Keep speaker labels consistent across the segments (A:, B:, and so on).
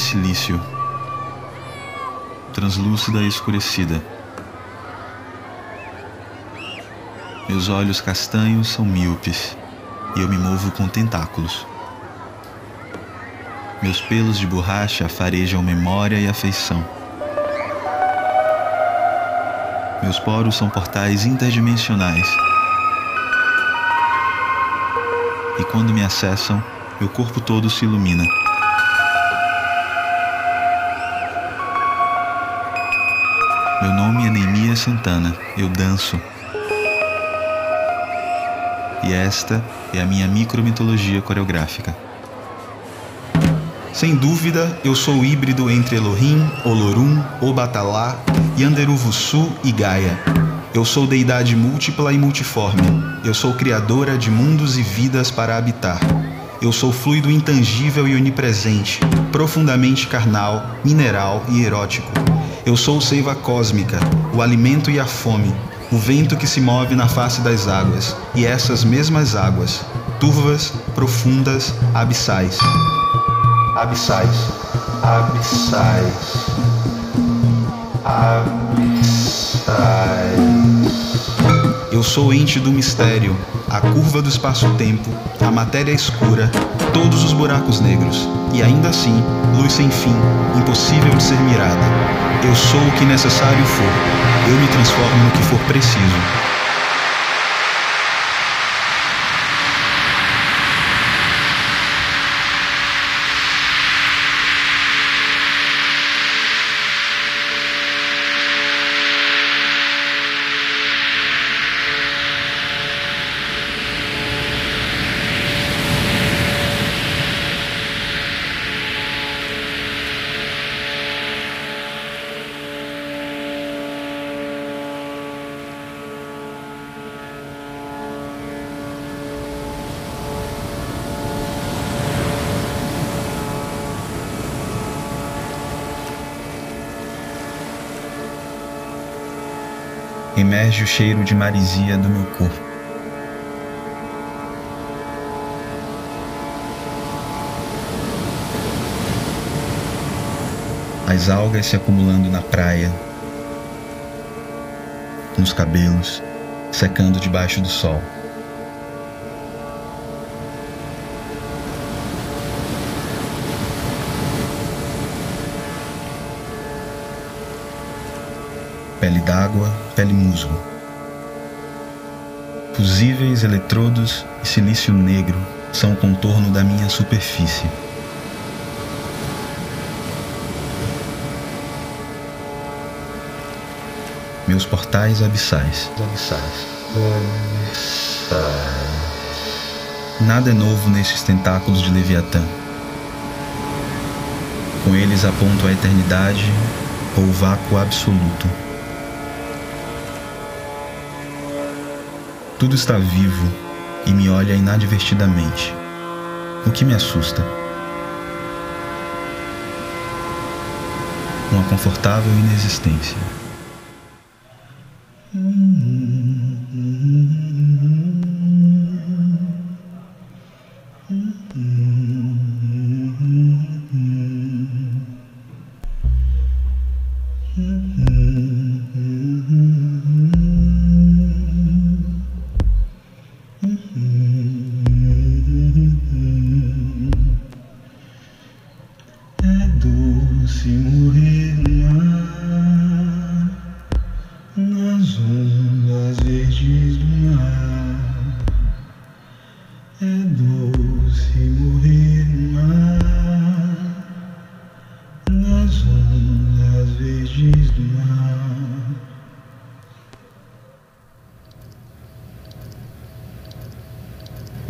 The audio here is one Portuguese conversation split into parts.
A: silício, translúcida e escurecida. Meus olhos castanhos são míopes e eu me movo com tentáculos. Meus pelos de borracha farejam memória e afeição. Meus poros são portais interdimensionais. E quando me acessam, meu corpo todo se ilumina. Meu nome é Neemias Santana. Eu danço. E esta é a minha micromitologia coreográfica. Sem dúvida, eu sou híbrido entre Elohim, Olorum, Obatalá, Yanderuvusu e Gaia. Eu sou deidade múltipla e multiforme. Eu sou criadora de mundos e vidas para habitar. Eu sou fluido intangível e onipresente, profundamente carnal, mineral e erótico. Eu sou seiva cósmica, o alimento e a fome, o vento que se move na face das águas, e essas mesmas águas, turvas, profundas, abissais. Abissais. Abissais. Abissais. Eu sou o ente do mistério, a curva do espaço-tempo, a matéria escura, todos os buracos negros, e ainda assim, luz sem fim, impossível de ser mirada. Eu sou o que necessário for, eu me transformo no que for preciso. Emerge o cheiro de marisia do meu corpo. As algas se acumulando na praia, nos cabelos, secando debaixo do sol. Pele d'água, pele musgo. Fusíveis, eletrodos e silício negro são o contorno da minha superfície. Meus portais abissais. Abissais. Nada é novo nesses tentáculos de Leviatã. Com eles aponto a eternidade ou o vácuo absoluto. Tudo está vivo e me olha inadvertidamente, o que me assusta. Uma confortável inexistência.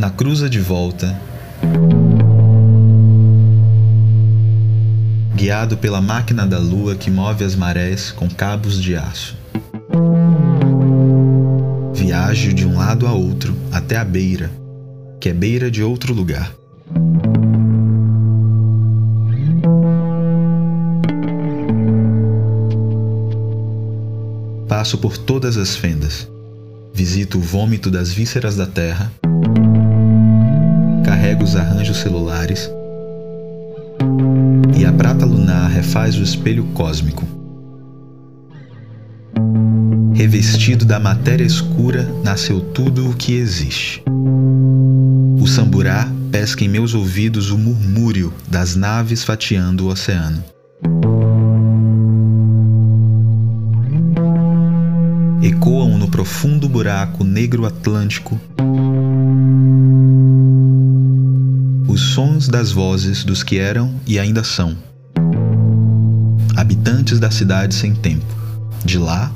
A: Na cruza de volta, guiado pela máquina da lua que move as marés com cabos de aço. Viajo de um lado a outro até a beira, que é beira de outro lugar. Passo por todas as fendas. Visito o vômito das vísceras da terra carrega os arranjos celulares, e a prata lunar refaz o espelho cósmico. Revestido da matéria escura, nasceu tudo o que existe. O samburá pesca em meus ouvidos o murmúrio das naves fatiando o oceano. Ecoam no profundo buraco negro atlântico os sons das vozes dos que eram e ainda são. Habitantes da cidade sem tempo. De lá,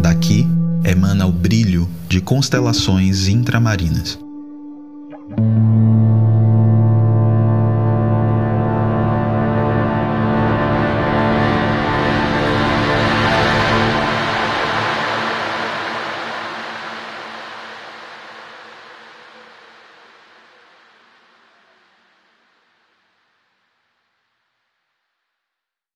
A: daqui, emana o brilho de constelações intramarinas.